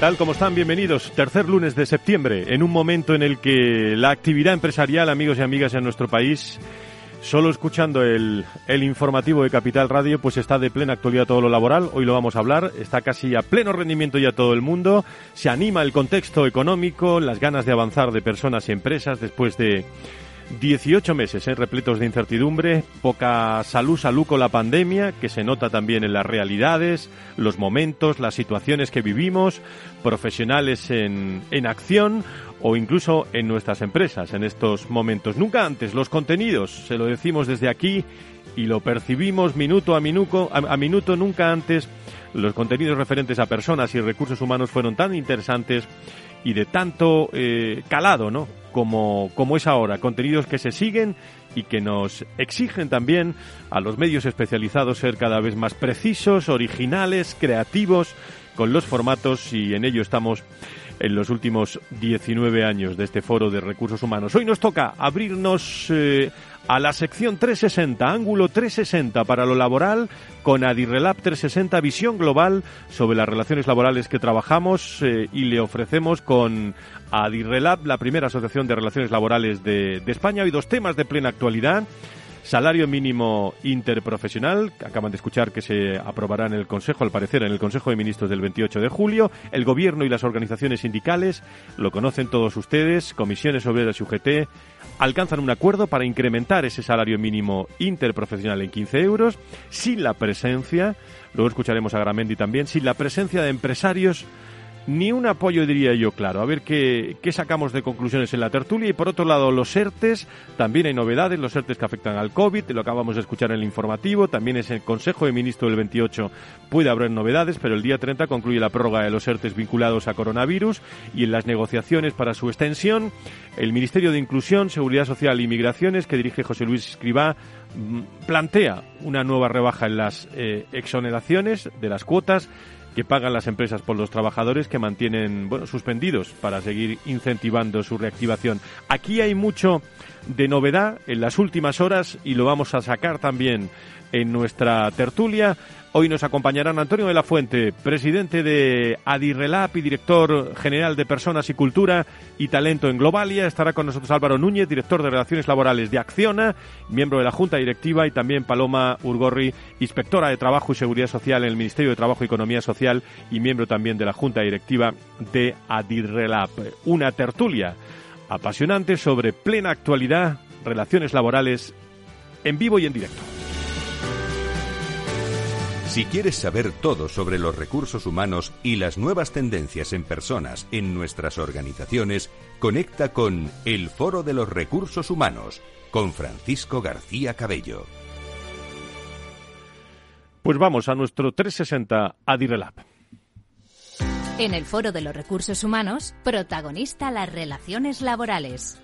Tal? ¿Cómo están? Bienvenidos. Tercer lunes de septiembre, en un momento en el que la actividad empresarial, amigos y amigas en nuestro país, solo escuchando el, el, informativo de Capital Radio, pues está de plena actualidad todo lo laboral. Hoy lo vamos a hablar. Está casi a pleno rendimiento ya todo el mundo. Se anima el contexto económico, las ganas de avanzar de personas y empresas después de 18 meses ¿eh? repletos de incertidumbre, poca salud, salud con la pandemia, que se nota también en las realidades, los momentos, las situaciones que vivimos, profesionales en, en acción o incluso en nuestras empresas en estos momentos. Nunca antes los contenidos, se lo decimos desde aquí y lo percibimos minuto a minuto, a, a minuto, nunca antes los contenidos referentes a personas y recursos humanos fueron tan interesantes y de tanto eh, calado, ¿no? Como, como es ahora, contenidos que se siguen y que nos exigen también a los medios especializados ser cada vez más precisos, originales, creativos con los formatos y en ello estamos en los últimos 19 años de este foro de recursos humanos. Hoy nos toca abrirnos eh, a la sección 360, ángulo 360 para lo laboral, con Adirrelab 360, visión global sobre las relaciones laborales que trabajamos eh, y le ofrecemos con Adirrelab, la primera asociación de relaciones laborales de, de España. Hoy dos temas de plena actualidad. Salario mínimo interprofesional, acaban de escuchar que se aprobará en el Consejo, al parecer en el Consejo de Ministros del 28 de julio. El Gobierno y las organizaciones sindicales, lo conocen todos ustedes, comisiones obreras y UGT, alcanzan un acuerdo para incrementar ese salario mínimo interprofesional en 15 euros, sin la presencia, luego escucharemos a Gramendi también, sin la presencia de empresarios ni un apoyo, diría yo, claro. A ver qué, qué, sacamos de conclusiones en la tertulia. Y por otro lado, los ERTES, también hay novedades, los ERTES que afectan al COVID, lo acabamos de escuchar en el informativo. También es el Consejo de Ministros del 28, puede haber novedades, pero el día 30 concluye la prórroga de los ERTES vinculados a coronavirus y en las negociaciones para su extensión, el Ministerio de Inclusión, Seguridad Social y Migraciones, que dirige José Luis Escribá, plantea una nueva rebaja en las eh, exoneraciones de las cuotas que pagan las empresas por los trabajadores que mantienen bueno, suspendidos para seguir incentivando su reactivación. Aquí hay mucho de novedad en las últimas horas y lo vamos a sacar también en nuestra tertulia. Hoy nos acompañarán Antonio de la Fuente, presidente de Adirrelab y director general de Personas y Cultura y Talento en Globalia. Estará con nosotros Álvaro Núñez, director de Relaciones Laborales de Acciona, miembro de la Junta Directiva y también Paloma Urgorri, inspectora de Trabajo y Seguridad Social en el Ministerio de Trabajo y Economía Social y miembro también de la Junta Directiva de Adirrelab. Una tertulia apasionante sobre plena actualidad, relaciones laborales en vivo y en directo. Si quieres saber todo sobre los recursos humanos y las nuevas tendencias en personas en nuestras organizaciones, conecta con El Foro de los Recursos Humanos con Francisco García Cabello. Pues vamos a nuestro 360 Adirelab. En el Foro de los Recursos Humanos, protagonista las relaciones laborales.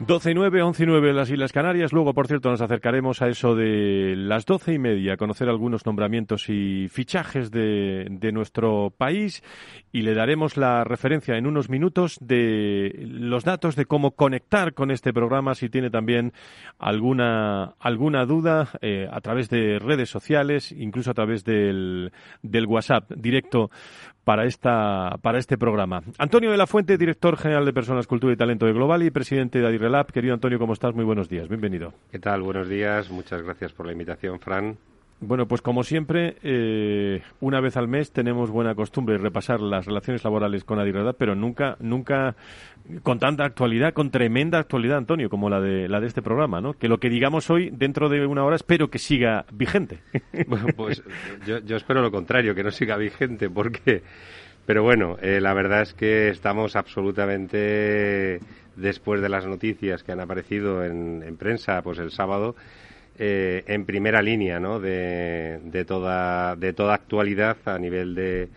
12 y 9, 11 y 9 en las Islas Canarias. Luego, por cierto, nos acercaremos a eso de las doce y media, conocer algunos nombramientos y fichajes de, de, nuestro país y le daremos la referencia en unos minutos de los datos de cómo conectar con este programa si tiene también alguna, alguna duda eh, a través de redes sociales, incluso a través del, del WhatsApp directo para, esta, para este programa. Antonio de la Fuente, director general de Personas, Cultura y Talento de Global y presidente de Querido Antonio, ¿cómo estás? Muy buenos días, bienvenido. ¿Qué tal? Buenos días, muchas gracias por la invitación, Fran. Bueno, pues como siempre, eh, una vez al mes tenemos buena costumbre de repasar las relaciones laborales con Adirrelab, pero nunca, nunca con tanta actualidad, con tremenda actualidad, Antonio, como la de, la de este programa, ¿no? Que lo que digamos hoy, dentro de una hora, espero que siga vigente. Bueno, pues yo, yo espero lo contrario, que no siga vigente, porque... Pero bueno, eh, la verdad es que estamos absolutamente, después de las noticias que han aparecido en, en prensa, pues el sábado, eh, en primera línea ¿no? de, toda, de toda actualidad a nivel de,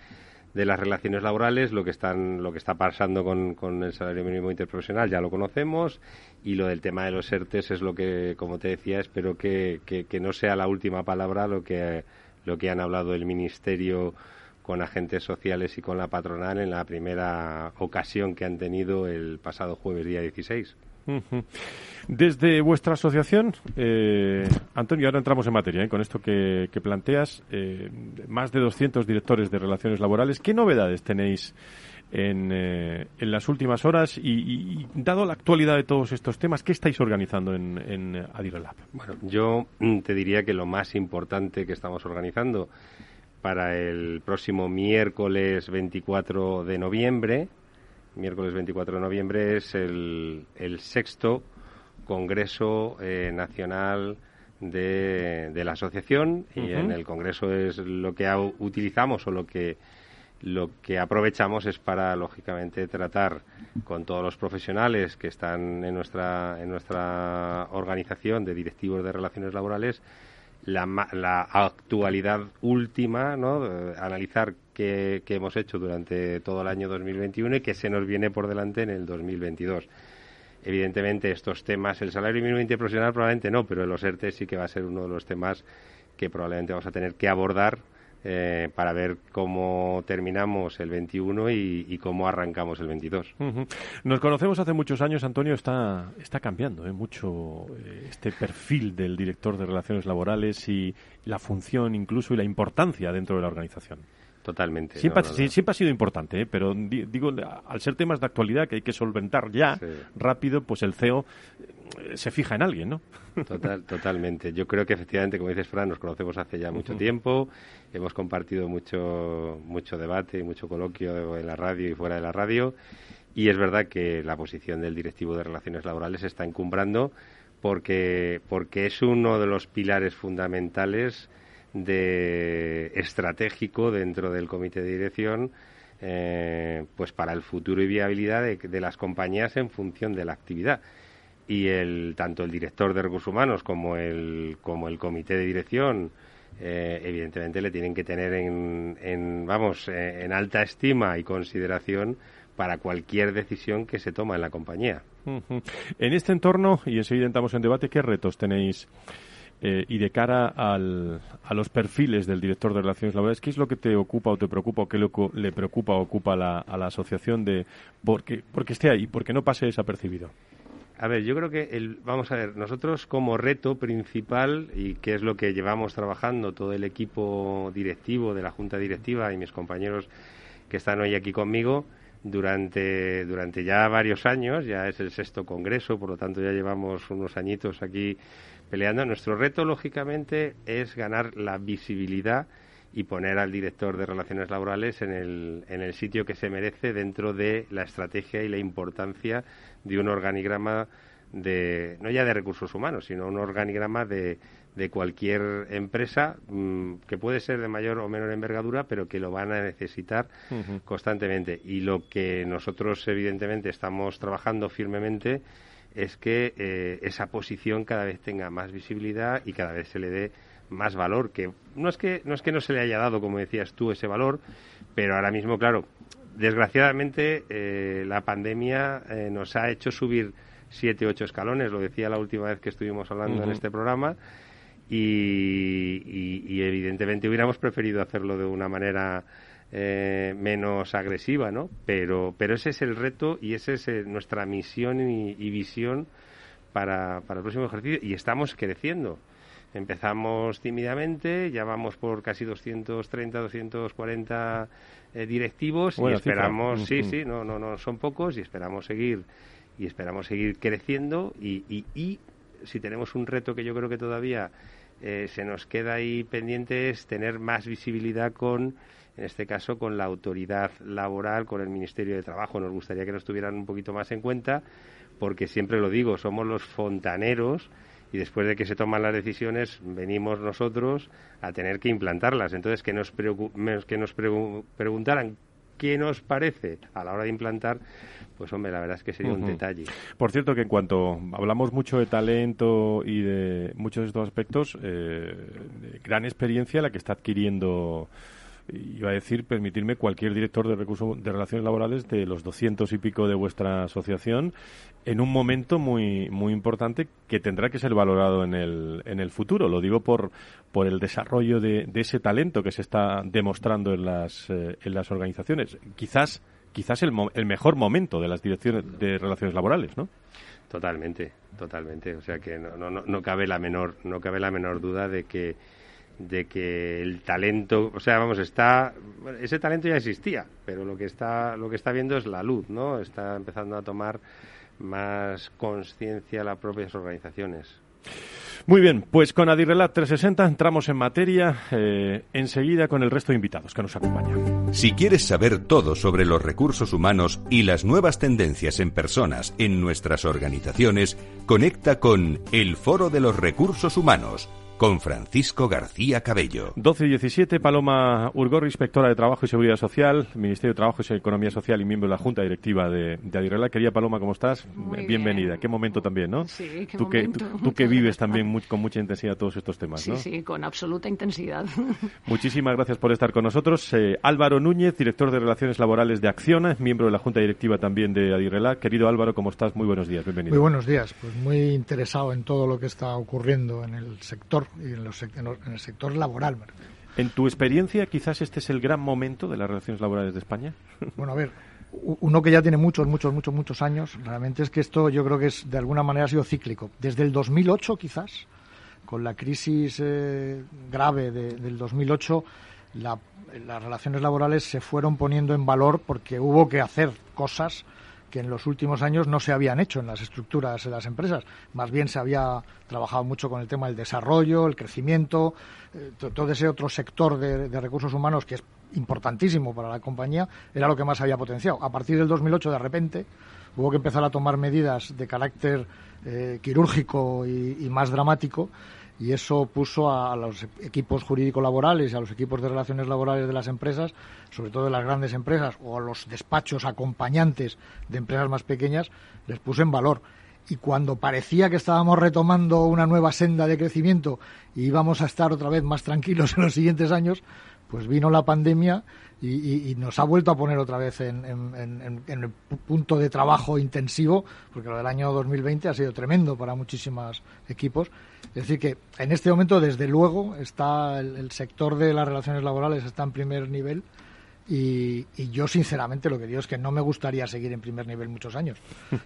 de las relaciones laborales, lo que están, lo que está pasando con, con, el salario mínimo interprofesional ya lo conocemos y lo del tema de los ERTES es lo que, como te decía, espero que, que, no sea la última palabra lo que han hablado el Ministerio con agentes sociales y con la patronal en la primera ocasión que han tenido el pasado jueves día 16. Desde vuestra asociación, eh, Antonio, ahora entramos en materia ¿eh? con esto que, que planteas. Eh, más de 200 directores de relaciones laborales. ¿Qué novedades tenéis en, eh, en las últimas horas? Y, y, dado la actualidad de todos estos temas, ¿qué estáis organizando en, en Adirelab? Bueno, yo te diría que lo más importante que estamos organizando para el próximo miércoles 24 de noviembre. Miércoles 24 de noviembre es el, el sexto Congreso eh, Nacional de, de, la Asociación y uh -huh. en el Congreso es lo que utilizamos o lo que lo que aprovechamos es para lógicamente tratar con todos los profesionales que están en nuestra en nuestra organización de directivos de relaciones laborales la, la actualidad última, ¿no? analizar qué, qué, hemos hecho durante todo el año 2021 y qué se nos viene por delante en el 2022. Evidentemente, estos temas, el salario mínimo interprofesional probablemente no, pero los ERTE sí que va a ser uno de los temas que probablemente vamos a tener que abordar eh, para ver cómo terminamos el 21 y, y cómo arrancamos el 22. Uh -huh. Nos conocemos hace muchos años, Antonio, está, está cambiando ¿eh? mucho eh, este perfil del director de relaciones laborales y la función incluso y la importancia dentro de la organización. Totalmente. Siempre, no, no, no. siempre ha sido importante, ¿eh? pero digo, al ser temas de actualidad que hay que solventar ya sí. rápido, pues el CEO se fija en alguien, ¿no? Total, totalmente. Yo creo que efectivamente, como dices, Fran, nos conocemos hace ya mucho uh -huh. tiempo, hemos compartido mucho, mucho debate y mucho coloquio en la radio y fuera de la radio, y es verdad que la posición del directivo de relaciones laborales se está encumbrando porque, porque es uno de los pilares fundamentales de estratégico dentro del comité de dirección eh, pues para el futuro y viabilidad de, de, las compañías en función de la actividad y el tanto el director de recursos humanos como el como el comité de dirección eh, evidentemente le tienen que tener en, en vamos eh, en alta estima y consideración para cualquier decisión que se toma en la compañía. En este entorno, y enseguida entramos en debate, ¿qué retos tenéis eh, y de cara al, a los perfiles del director de relaciones laborales, ¿qué es lo que te ocupa o te preocupa o qué le, le preocupa o ocupa la, a la asociación de porque, porque esté ahí, porque no pase desapercibido? A ver, yo creo que el, vamos a ver, nosotros como reto principal y que es lo que llevamos trabajando todo el equipo directivo de la junta directiva y mis compañeros que están hoy aquí conmigo durante durante ya varios años, ya es el sexto congreso, por lo tanto ya llevamos unos añitos aquí peleando. Nuestro reto, lógicamente, es ganar la visibilidad y poner al director de relaciones laborales en el, en el sitio que se merece dentro de la estrategia y la importancia de un organigrama de, no ya de recursos humanos, sino un organigrama de, de cualquier empresa mmm, que puede ser de mayor o menor envergadura, pero que lo van a necesitar uh -huh. constantemente. Y lo que nosotros, evidentemente, estamos trabajando firmemente es que eh, esa posición cada vez tenga más visibilidad y cada vez se le dé más valor que no es que no es que no se le haya dado como decías tú ese valor pero ahora mismo claro desgraciadamente eh, la pandemia eh, nos ha hecho subir siete, ocho escalones, lo decía la última vez que estuvimos hablando en este programa, y, evidentemente hubiéramos preferido hacerlo de una manera eh, menos agresiva, ¿no? Pero, pero ese es el reto y esa es eh, nuestra misión y, visión para, para, el próximo ejercicio y estamos creciendo. Empezamos tímidamente, ya vamos por casi 230, 240 eh, directivos y esperamos, sí, sí, no, no, no, son pocos y esperamos seguir y esperamos seguir creciendo y, y, y si tenemos un reto que yo creo que todavía eh, se nos queda ahí pendiente es tener más visibilidad con, en este caso, con la autoridad laboral, con el Ministerio de Trabajo. Nos gustaría que nos tuvieran un poquito más en cuenta, porque siempre lo digo, somos los fontaneros y después de que se toman las decisiones venimos nosotros a tener que implantarlas. Entonces, que nos, que nos preguntaran qué nos parece a la hora de implantar, pues hombre, la verdad es que sería un detalle. Por cierto, que en cuanto hablamos mucho de talento y de muchos de estos aspectos, eh, gran experiencia la que está adquiriendo iba a decir, permitirme cualquier director de recursos de relaciones laborales de los doscientos y pico de vuestra asociación en un momento muy muy importante que tendrá que ser valorado en el, en el futuro. Lo digo por, por el desarrollo de, ese talento que se está demostrando en las, eh, en las organizaciones. Quizás quizás el, el mejor momento de las direcciones de relaciones laborales, ¿no? Totalmente, totalmente. O sea que no, no, no cabe la menor no cabe la menor duda de que de que el talento, o sea, vamos, está ese talento ya existía, pero lo que está lo que está viendo es la luz, ¿no? Está empezando a tomar más conciencia las propias organizaciones. Muy bien, pues con Adirrelat 360 entramos en materia eh, enseguida con el resto de invitados que nos acompañan. Si quieres saber todo sobre los recursos humanos y las nuevas tendencias en personas en nuestras organizaciones, conecta con el Foro de los Recursos Humanos con Francisco García Cabello. 12 y 17, Paloma Urgor, inspectora de Trabajo y Seguridad Social, Ministerio de Trabajo y Economía Social y miembro de la Junta Directiva de, de Adirrela. Querida Paloma, ¿cómo estás? Bienvenida. Qué momento también, ¿no? Sí, qué tú momento. Que, tú, que vives también con mucha intensidad todos estos temas, ¿no? Sí, sí, con absoluta intensidad. Muchísimas gracias por estar con nosotros. Eh, Álvaro Núñez, director de Relaciones Laborales de Acciona, miembro de la Junta Directiva también de Adirrela. Querido Álvaro, ¿cómo estás? Muy buenos días, bienvenido. Muy buenos días. Pues muy interesado en todo lo que está ocurriendo en el sector y en, los, en el sector laboral. En tu experiencia, quizás este es el gran momento de las relaciones laborales de España. Bueno, a ver, uno que ya tiene muchos, muchos, muchos, muchos años, realmente es que esto yo creo que es de alguna manera ha sido cíclico. Desde el 2008 quizás, con la crisis eh, grave de, del 2008, la, las relaciones laborales se fueron poniendo en valor porque hubo que hacer cosas que en los últimos años no se habían hecho en las estructuras de las empresas. Más bien se había trabajado mucho con el tema del desarrollo, el crecimiento, eh, todo ese otro sector de, recursos humanos que es importantísimo para la compañía, era lo que más había potenciado. A partir del 2008, de repente, hubo que empezar a tomar medidas de carácter eh, quirúrgico y más dramático y eso puso a, los equipos jurídico-laborales y a los equipos de relaciones laborales de las empresas, sobre todo de las grandes empresas o a los despachos acompañantes de empresas más pequeñas, les puso en valor. Y cuando parecía que estábamos retomando una nueva senda de crecimiento y íbamos a estar otra vez más tranquilos en los siguientes años, pues vino la pandemia y, y, nos ha vuelto a poner otra vez en, en, el punto de trabajo intensivo, porque lo del año 2020 ha sido tremendo para muchísimos equipos. Es decir, que en este momento, desde luego, está el sector de las relaciones laborales está en primer nivel y, yo, sinceramente, lo que digo es que no me gustaría seguir en primer nivel muchos años.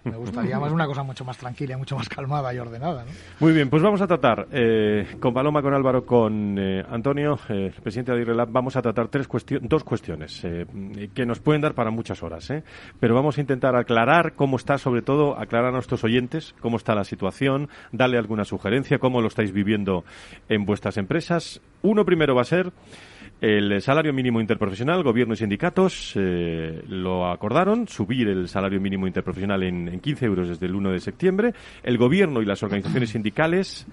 Me gustaría más una cosa mucho más tranquila, mucho más calmada y ordenada. ¿no? Muy bien, pues vamos a tratar eh, con Paloma, con Álvaro, con eh, Antonio, eh, presidente de Adirrelab, vamos a tratar tres cuestio dos cuestiones eh, que nos pueden dar para muchas horas. ¿eh? Pero vamos a intentar aclarar cómo está, sobre todo, aclarar a nuestros oyentes cómo está la situación, darle alguna sugerencia, cómo lo estáis viviendo en vuestras empresas. Uno primero va a ser. El salario mínimo interprofesional, gobierno y sindicatos eh, lo acordaron, subir el salario mínimo interprofesional en, en 15 euros desde el 1 de septiembre. El gobierno y las organizaciones sindicales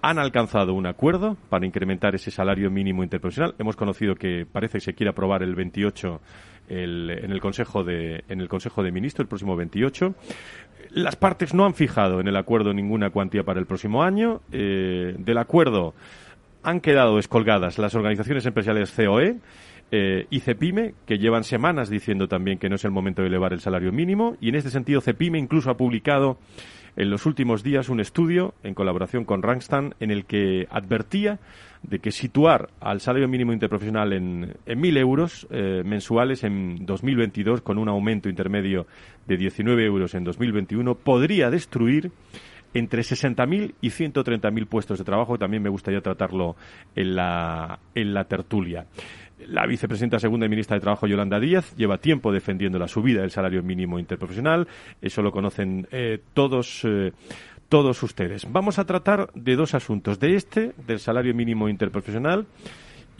han alcanzado un acuerdo para incrementar ese salario mínimo interprofesional. Hemos conocido que parece que se quiere aprobar el 28 el, en, el Consejo de, en el Consejo de Ministros, el próximo 28. Las partes no han fijado en el acuerdo ninguna cuantía para el próximo año. Eh, del acuerdo han quedado descolgadas las organizaciones empresariales COE eh, y CEPIME, que llevan semanas diciendo también que no es el momento de elevar el salario mínimo, y en este sentido CEPIME incluso ha publicado en los últimos días un estudio en colaboración con Rangstan en el que advertía de que situar al salario mínimo interprofesional en, en 1.000 euros eh, mensuales en 2022 con un aumento intermedio de 19 euros en 2021 podría destruir entre 60.000 y 130.000 puestos de trabajo. También me gustaría tratarlo en la, en la tertulia. La vicepresidenta segunda y ministra de Trabajo, Yolanda Díaz, lleva tiempo defendiendo la subida del salario mínimo interprofesional. Eso lo conocen eh, todos. Eh, todos ustedes. Vamos a tratar de dos asuntos. De este, del salario mínimo interprofesional,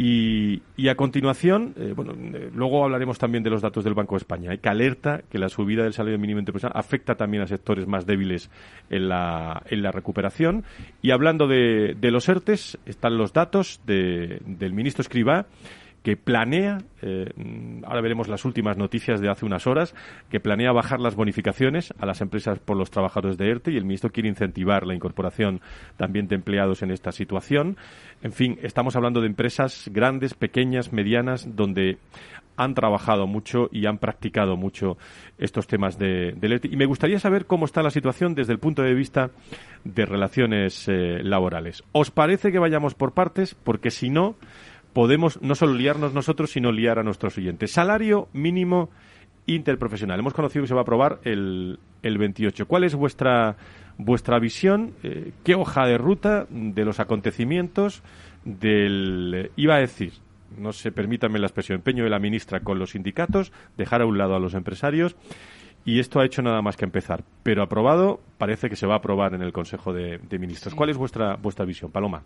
y, a continuación, eh, bueno, luego hablaremos también de los datos del Banco de España, que alerta que la subida del salario mínimo interprofesional afecta también a sectores más débiles en la, en la recuperación. Y hablando de, de los ERTES, están los datos de, del ministro Escribá que planea, eh, ahora veremos las últimas noticias de hace unas horas, que planea bajar las bonificaciones a las empresas por los trabajadores de ERTE y el ministro quiere incentivar la incorporación también de empleados en esta situación. En fin, estamos hablando de empresas grandes, pequeñas, medianas, donde han trabajado mucho y han practicado mucho estos temas de, ERTE. Y me gustaría saber cómo está la situación desde el punto de vista de relaciones eh, laborales. ¿Os parece que vayamos por partes? Porque si no, podemos no solo liarnos nosotros, sino liar a nuestros oyentes. Salario mínimo interprofesional. Hemos conocido que se va a aprobar el, el 28. ¿Cuál es vuestra, vuestra visión? Eh, ¿Qué hoja de ruta de los acontecimientos del, iba a decir, no se permítanme la expresión, empeño de la ministra con los sindicatos, dejar a un lado a los empresarios? Y esto ha hecho nada más que empezar. Pero aprobado, parece que se va a aprobar en el Consejo de, Ministros. ¿Cuál es vuestra, vuestra visión, Paloma?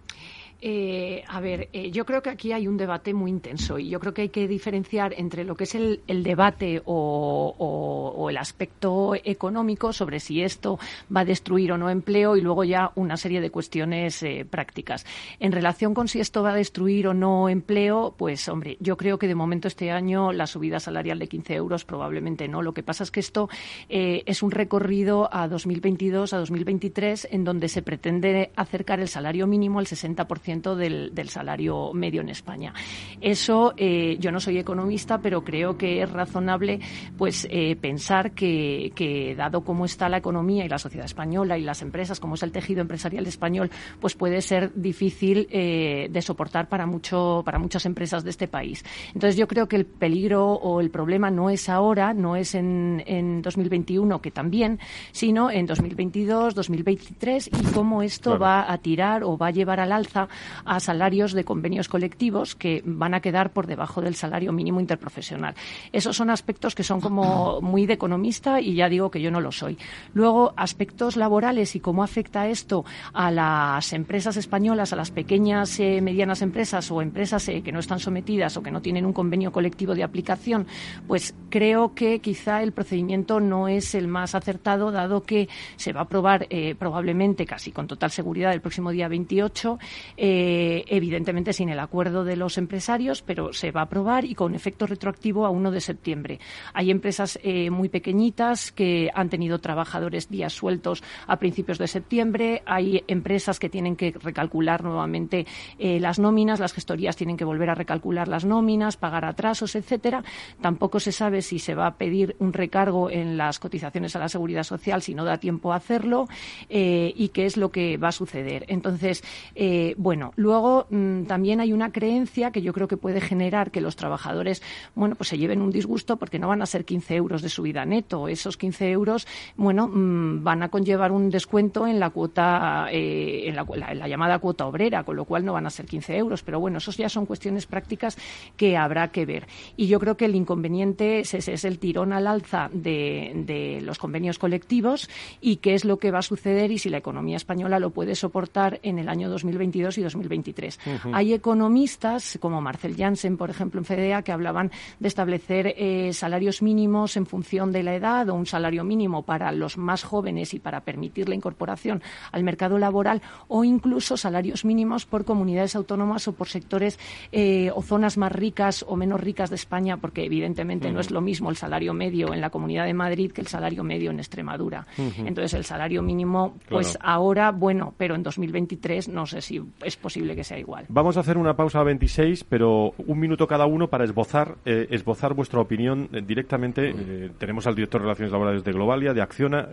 Eh, a ver, eh, yo creo que aquí hay un debate muy intenso y yo creo que hay que diferenciar entre lo que es el, debate o, el aspecto económico sobre si esto va a destruir o no empleo y luego ya una serie de cuestiones eh, prácticas. En relación con si esto va a destruir o no empleo, pues hombre, yo creo que de momento este año la subida salarial de 15 euros probablemente no. Lo que pasa es que esto es un recorrido a 2022, a 2023, en donde se pretende acercar el salario mínimo al 60% del, salario medio en España. Eso, eh, yo no soy economista, pero creo que es razonable pues eh, pensar que, dado cómo está la economía y la sociedad española y las empresas, como es el tejido empresarial español, pues puede ser difícil eh, de soportar para, mucho, para muchas empresas de este país. Entonces, yo creo que el peligro o el problema no es ahora, no es en, en 2021, que también, sino en 2022, 2023 y cómo esto va a tirar o va a llevar al alza a salarios de convenios colectivos que van a quedar por debajo del salario mínimo interprofesional. Esos son aspectos que son como muy de economista y ya digo que yo no lo soy. Luego, aspectos laborales y cómo afecta esto a las empresas españolas, a las pequeñas, y eh, medianas empresas o empresas eh, que no están sometidas o que no tienen un convenio colectivo de aplicación, pues creo que quizá el procedimiento no es el más acertado, dado que se va a aprobar eh, probablemente casi con total seguridad el próximo día 28 eh, evidentemente sin el acuerdo de los empresarios, pero se va a aprobar y con efecto retroactivo a 1 de septiembre. Hay empresas eh, muy pequeñitas que han tenido trabajadores días sueltos a principios de septiembre. Hay empresas que tienen que recalcular nuevamente eh, las nóminas, las gestorías tienen que volver a recalcular las nóminas, pagar atrasos, etcétera. Tampoco se sabe si se va a pedir un recargo en las cotizaciones a la seguridad social si no da tiempo a hacerlo y qué es lo que va a suceder. Entonces, bueno, bueno, luego mm, también hay una creencia que yo creo que puede generar que los trabajadores, bueno, pues se lleven un disgusto porque no van a ser 15 euros de subida neto. Esos 15 euros, bueno, mm, van a conllevar un descuento en la cuota, eh, en, la, llamada cuota obrera, con lo cual no van a ser 15 euros. Pero bueno, esos ya son cuestiones prácticas que habrá que ver. Y yo creo que el inconveniente es, el tirón al alza de, de los convenios colectivos y qué es lo que va a suceder y si la economía española lo puede soportar en el año 2022 y 2023. Hay economistas, como Marcel Janssen, por ejemplo, en FEDEA, que hablaban de establecer eh, salarios mínimos en función de la edad o un salario mínimo para los más jóvenes y para permitir la incorporación al mercado laboral o incluso salarios mínimos por comunidades autónomas o por sectores eh, o zonas más ricas o menos ricas de España, porque evidentemente no es lo mismo el salario medio en la Comunidad de Madrid que el salario medio en Extremadura. Entonces, el salario mínimo, pues ahora, bueno, pero en 2023 no sé si es posible que sea igual. Vamos a hacer una pausa a 26, pero un minuto cada uno para esbozar, eh, esbozar vuestra opinión eh, directamente. Eh, tenemos al director de Relaciones Laborales de Globalia, de Acciona.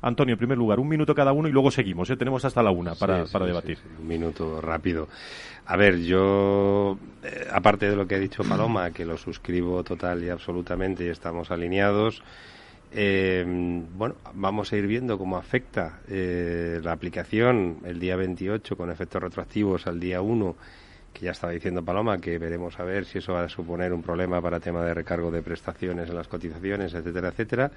Antonio, en primer lugar, un minuto cada uno y luego seguimos. Tenemos hasta la una para, para debatir. un minuto rápido. A ver, yo, aparte de lo que ha dicho Paloma, que lo suscribo total y absolutamente y estamos alineados, eh, bueno, vamos a ir viendo cómo afecta eh, la aplicación el día 28 con efectos retroactivos al día 1, que ya estaba diciendo Paloma, que veremos a ver si eso va a suponer un problema para tema de recargo de prestaciones en las cotizaciones, etcétera, etcétera.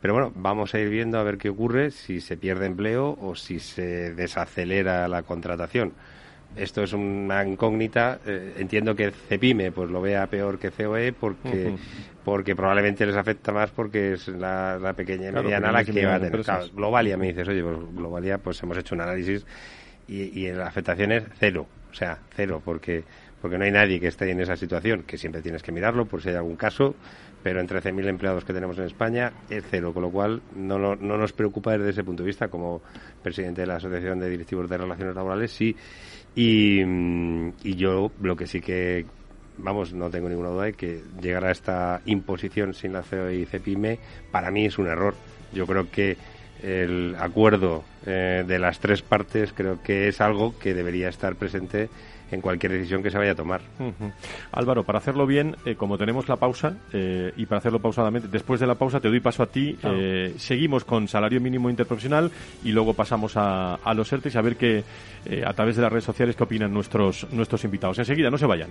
Pero bueno, vamos a ir viendo a ver qué ocurre, si se pierde empleo o si se desacelera la contratación esto es una incógnita. Eh, entiendo que Cepime pues lo vea peor que COE porque porque probablemente les afecta más porque es la, pequeña y mediana la que va a tener. Globalia me dices, oye, pues Globalia pues hemos hecho un análisis y, y la afectación es cero, o sea, cero, porque porque no hay nadie que esté en esa situación, que siempre tienes que mirarlo por si hay algún caso, pero en 13.000 empleados que tenemos en España es cero, con lo cual no, no, nos preocupa desde ese punto de vista, como presidente de la Asociación de Directivos de Relaciones Laborales, sí. Y, yo lo que sí que vamos, no tengo ninguna duda de que llegar a esta imposición sin la CEO y CEPIME para mí es un error. Yo creo que el acuerdo eh, de las tres partes creo que es algo que debería estar presente en cualquier decisión que se vaya a tomar. Álvaro, para hacerlo bien, eh, como tenemos la pausa eh, y para hacerlo pausadamente, después de la pausa te doy paso a ti. Eh, seguimos con salario mínimo interprofesional y luego pasamos a, a los ERTES y a ver qué, a través de las redes sociales qué opinan nuestros, nuestros invitados. Enseguida, no se vayan.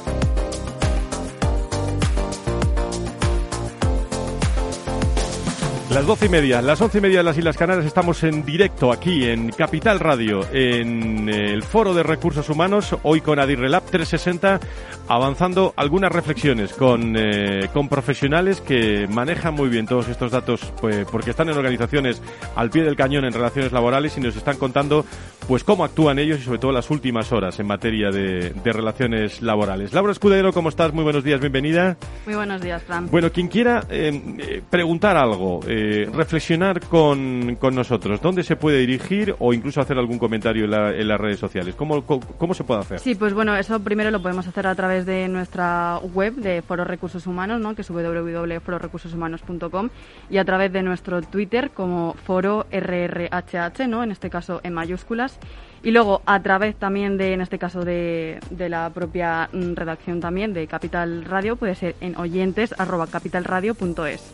Las doce y media, las once y media de las Islas Canarias estamos en directo aquí en Capital Radio, en el Foro de Recursos Humanos, hoy con Adirrelab 360, avanzando algunas reflexiones con, eh, con profesionales que manejan muy bien todos estos datos, pues, porque están en organizaciones al pie del cañón en relaciones laborales y nos están contando pues cómo actúan ellos y sobre todo las últimas horas en materia de, de relaciones laborales. Laura Escudero, ¿cómo estás? Muy buenos días, bienvenida. Muy buenos días, Fran. Bueno, quien quiera eh, eh, preguntar algo, eh, reflexionar con, con, nosotros, ¿dónde se puede dirigir o incluso hacer algún comentario en, la, en las redes sociales? ¿Cómo, ¿Cómo, se puede hacer? Sí, pues bueno, eso primero lo podemos hacer a través de nuestra web de Foro Recursos Humanos, ¿no? que es www.fororecursoshumanos.com y a través de nuestro Twitter como Foro RRHH, ¿no? en este caso en mayúsculas. Y luego, a través también de, en este caso, de, de la propia mm, redacción también de Capital Radio, puede ser en oyentes arroba capitalradio.es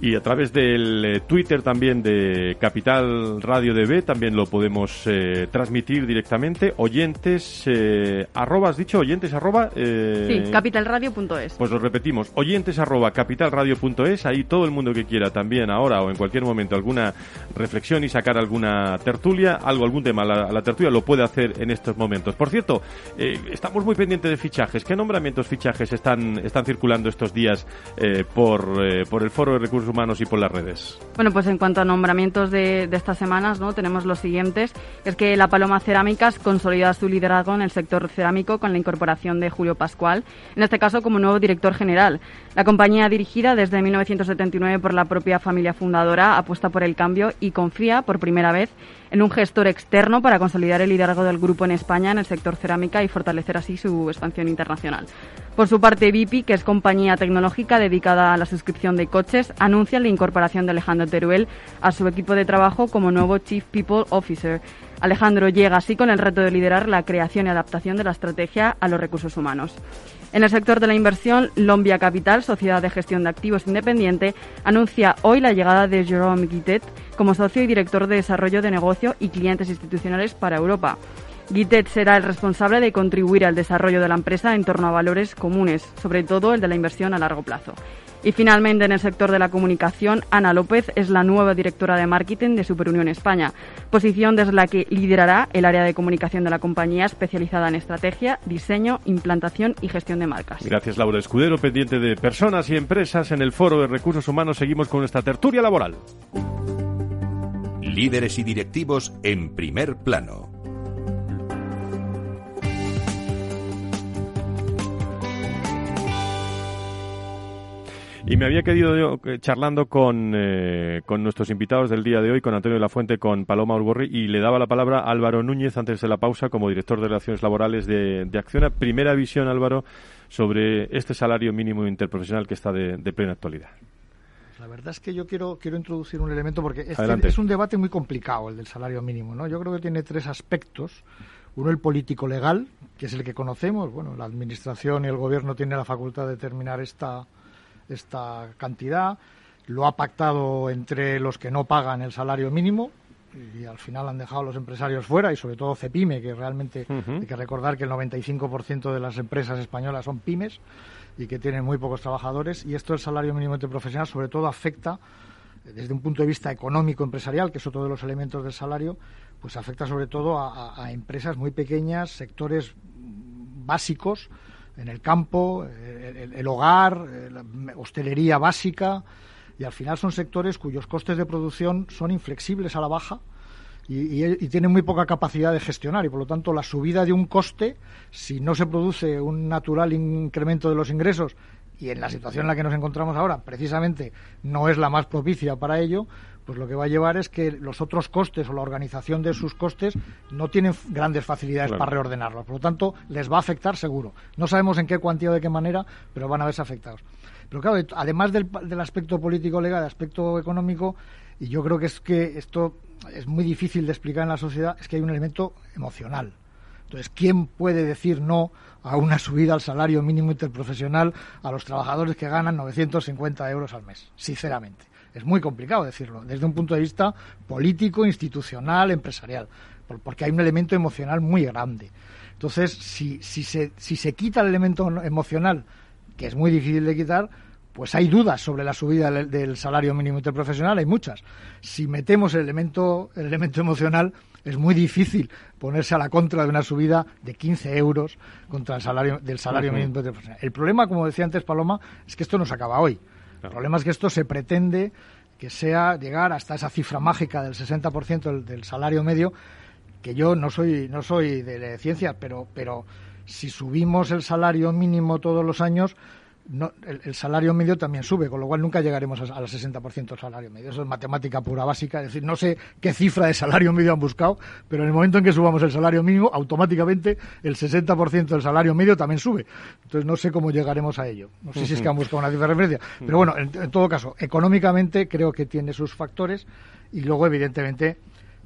y a través del eh, Twitter también de Capital Radio DB también lo podemos eh, transmitir directamente. Oyentes, eh, arroba, has dicho oyentes arroba. Eh, sí, capitalradio.es. Pues lo repetimos, oyentes arroba capitalradio.es. Ahí todo el mundo que quiera también ahora o en cualquier momento alguna reflexión y sacar alguna tertulia, algo, algún tema a la, la tertulia lo puede hacer en estos momentos. Por cierto, eh, estamos muy pendientes de fichajes. ¿Qué nombramientos fichajes están, están circulando estos días eh, por, por el Foro de Recursos Humanos y por las redes? Bueno, pues en cuanto a nombramientos de, estas semanas, ¿no? Tenemos los siguientes. Es que la Paloma Cerámicas consolida su liderazgo en el sector cerámico con la incorporación de Julio Pascual, en este caso como nuevo director general. La compañía dirigida desde 1979 por la propia familia fundadora apuesta por el cambio y confía por primera vez en un gestor externo para consolidar el liderazgo del grupo en España en el sector cerámica y fortalecer así su expansión internacional. Por su parte, Vipi, que es compañía tecnológica dedicada a la suscripción de coches, anuncia la incorporación de Alejandro Teruel a su equipo de trabajo como nuevo Chief People Officer. Alejandro llega así con el reto de liderar la creación y adaptación de la estrategia a los recursos humanos. En el sector de la inversión, Lombia Capital, sociedad de gestión de activos independiente, anuncia hoy la llegada de Jerome Guittet como socio y director de desarrollo de negocio y clientes institucionales para Europa. Guittet será el responsable de contribuir al desarrollo de la empresa en torno a valores comunes, sobre todo el de la inversión a largo plazo. Y finalmente, en el sector de la comunicación, Ana López es la nueva directora de marketing de Superunión España, posición desde la que liderará el área de comunicación de la compañía especializada en estrategia, diseño, implantación y gestión de marcas. Gracias, Laura Escudero, pendiente de personas y empresas en el Foro de Recursos Humanos. Seguimos con nuestra tertulia laboral. Líderes y directivos en primer plano. Y me había querido yo eh, charlando con, eh, con nuestros invitados del día de hoy, con Antonio de la Fuente, con Paloma Urborri, y le daba la palabra a Álvaro Núñez antes de la pausa como director de Relaciones Laborales de, de Acciona. Primera visión, Álvaro, sobre este salario mínimo interprofesional que está de, de plena actualidad. La verdad es que yo quiero, quiero introducir un elemento porque este es un debate muy complicado, el del salario mínimo. ¿no? Yo creo que tiene tres aspectos. Uno, el político-legal, que es el que conocemos. Bueno, la Administración y el Gobierno tienen la facultad de determinar esta, esta cantidad. Lo ha pactado entre los que no pagan el salario mínimo y al final han dejado a los empresarios fuera y sobre todo Cepime, que realmente uh -huh. hay que recordar que el 95% de las empresas españolas son pymes y que tienen muy pocos trabajadores y esto del salario mínimo interprofesional sobre todo afecta desde un punto de vista económico empresarial, que es otro de los elementos del salario, pues afecta sobre todo a, a, a empresas muy pequeñas, sectores básicos en el campo, el, hogar, la hostelería básica, y al final son sectores cuyos costes de producción son inflexibles a la baja y, y, y, tienen muy poca capacidad de gestionar. Y por lo tanto la subida de un coste, si no se produce un natural incremento de los ingresos y en la situación en la que nos encontramos ahora, precisamente no es la más propicia para ello, pues lo que va a llevar es que los otros costes o la organización de sus costes no tienen grandes facilidades para reordenarlos. Por lo tanto, les va a afectar seguro. No sabemos en qué cuantía o de qué manera, pero van a verse afectados. Pero claro, además del, del aspecto político legal, del aspecto económico, y yo creo que es que esto es muy difícil de explicar en la sociedad, es que hay un elemento emocional. Entonces, ¿quién puede decir no a una subida al salario mínimo interprofesional a los trabajadores que ganan 950 euros al mes? Sinceramente. Es muy complicado decirlo, desde un punto de vista político, institucional, empresarial, porque hay un elemento emocional muy grande. Entonces, si, si, se, si se quita el elemento emocional, que es muy difícil de quitar, pues hay dudas sobre la subida del, salario mínimo interprofesional, hay muchas. Si metemos el elemento, el elemento emocional, es muy difícil ponerse a la contra de una subida de 15 euros contra el salario del salario mínimo interprofesional. El problema, como decía antes Paloma, es que esto no se acaba hoy. El problema es que esto se pretende que sea llegar hasta esa cifra mágica del 60% del, del salario medio, que yo no soy no soy de ciencias, pero pero si subimos el salario mínimo todos los años, no, el, salario medio también sube, con lo cual nunca llegaremos al 60% del salario medio. Eso es matemática pura básica. Es decir, no sé qué cifra de salario medio han buscado, pero en el momento en que subamos el salario mínimo, automáticamente el 60% del salario medio también sube. Entonces no sé cómo llegaremos a ello. No sé si es que han buscado una cifra de referencia. Pero bueno, en, todo caso, económicamente creo que tiene sus factores y luego, evidentemente,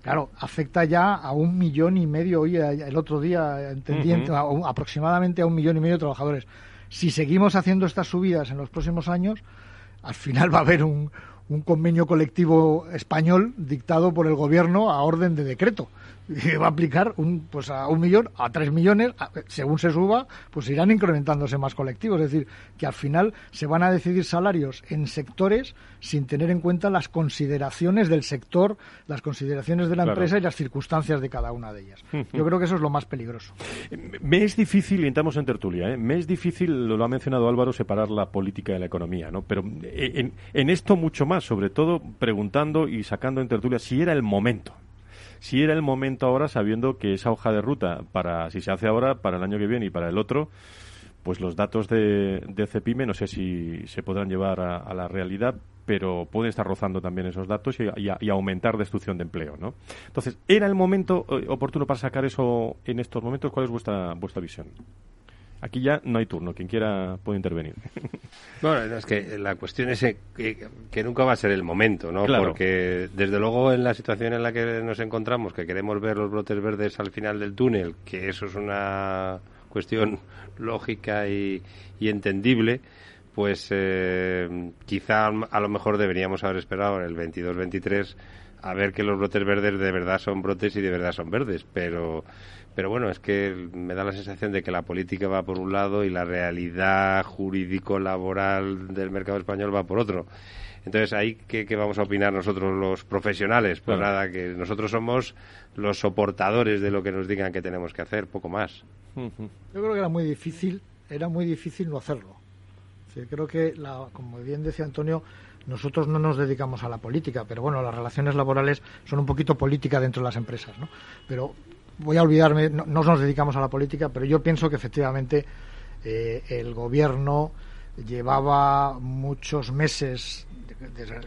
Claro, afecta ya a un millón y medio, hoy el otro día, entendiendo, aproximadamente a un millón y medio de trabajadores si seguimos haciendo estas subidas en los próximos años, al final va a haber un, convenio colectivo español dictado por el gobierno a orden de decreto y va a aplicar un, pues a un millón, a tres millones, según se suba, pues irán incrementándose más colectivos. Es decir, que al final se van a decidir salarios en sectores sin tener en cuenta las consideraciones del sector, las consideraciones de la empresa y las circunstancias de cada una de ellas. Yo creo que eso es lo más peligroso. Me es difícil, y entramos en tertulia, ¿eh? me es difícil, lo ha mencionado Álvaro, separar la política de la economía, ¿no? Pero eh, en, en esto mucho más, sobre todo preguntando y sacando en tertulia si era el momento si era el momento ahora, sabiendo que esa hoja de ruta, para si se hace ahora, para el año que viene y para el otro, pues los datos de, de CEPIME no sé si se podrán llevar a, la realidad, pero pueden estar rozando también esos datos y, aumentar destrucción de empleo, ¿no? Entonces, ¿era el momento eh, oportuno para sacar eso en estos momentos? ¿Cuál es vuestra, vuestra visión? Aquí ya no hay turno, quien quiera puede intervenir. Bueno, es que la cuestión es que, nunca va a ser el momento, ¿no? Porque desde luego en la situación en la que nos encontramos, que queremos ver los brotes verdes al final del túnel, que eso es una cuestión lógica y, entendible, pues eh, quizá a lo mejor deberíamos haber esperado en el 22-23 a ver que los brotes verdes de verdad son brotes y de verdad son verdes, pero pero bueno, es que me da la sensación de que la política va por un lado y la realidad jurídico-laboral del mercado español va por otro. Entonces, ¿ahí qué, vamos a opinar nosotros los profesionales? Pues nada, que nosotros somos los soportadores de lo que nos digan que tenemos que hacer, poco más. Yo creo que era muy difícil, era muy difícil no hacerlo. creo que, como bien decía Antonio, nosotros no nos dedicamos a la política, pero bueno, las relaciones laborales son un poquito política dentro de las empresas, ¿no? Pero voy a olvidarme, no, nos dedicamos a la política, pero yo pienso que efectivamente eh, el gobierno llevaba muchos meses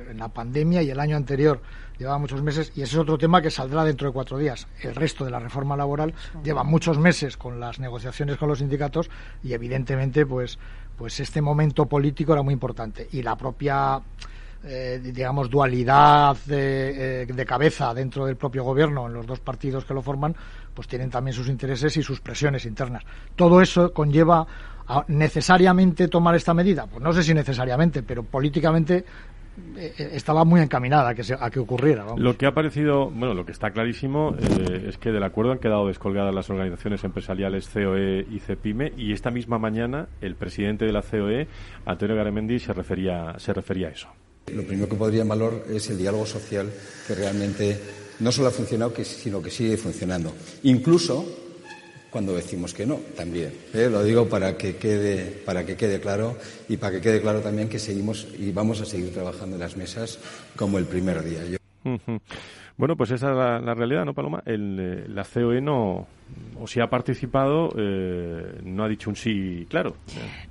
en la pandemia y el año anterior llevaba muchos meses y ese es otro tema que saldrá dentro de cuatro días. El resto de la reforma laboral lleva muchos meses con las negociaciones con los sindicatos y evidentemente pues pues este momento político era muy importante y la propia eh, digamos, dualidad de, eh, de, cabeza dentro del propio gobierno, en los dos partidos que lo forman, pues tienen también sus intereses y sus presiones internas. Todo eso conlleva a necesariamente tomar esta medida. Pues no sé si necesariamente, pero políticamente eh, estaba muy encaminada a que, a que ocurriera. Lo que ha parecido, bueno, lo que está clarísimo es que del acuerdo han quedado descolgadas las organizaciones empresariales COE y CEPIME y esta misma mañana el presidente de la COE, Antonio Garamendi, se refería, se refería a eso. Lo primero que podría en valor es el diálogo social que realmente no solo ha funcionado, sino que sigue funcionando. Incluso cuando decimos que no, también. ¿eh? Lo digo para que, quede, para que quede claro y para que quede claro también que seguimos y vamos a seguir trabajando en las mesas como el primer día. Bueno, pues esa es la, realidad, ¿no, Paloma? El, eh, la COE no, o si ha participado, eh, no ha dicho un sí claro.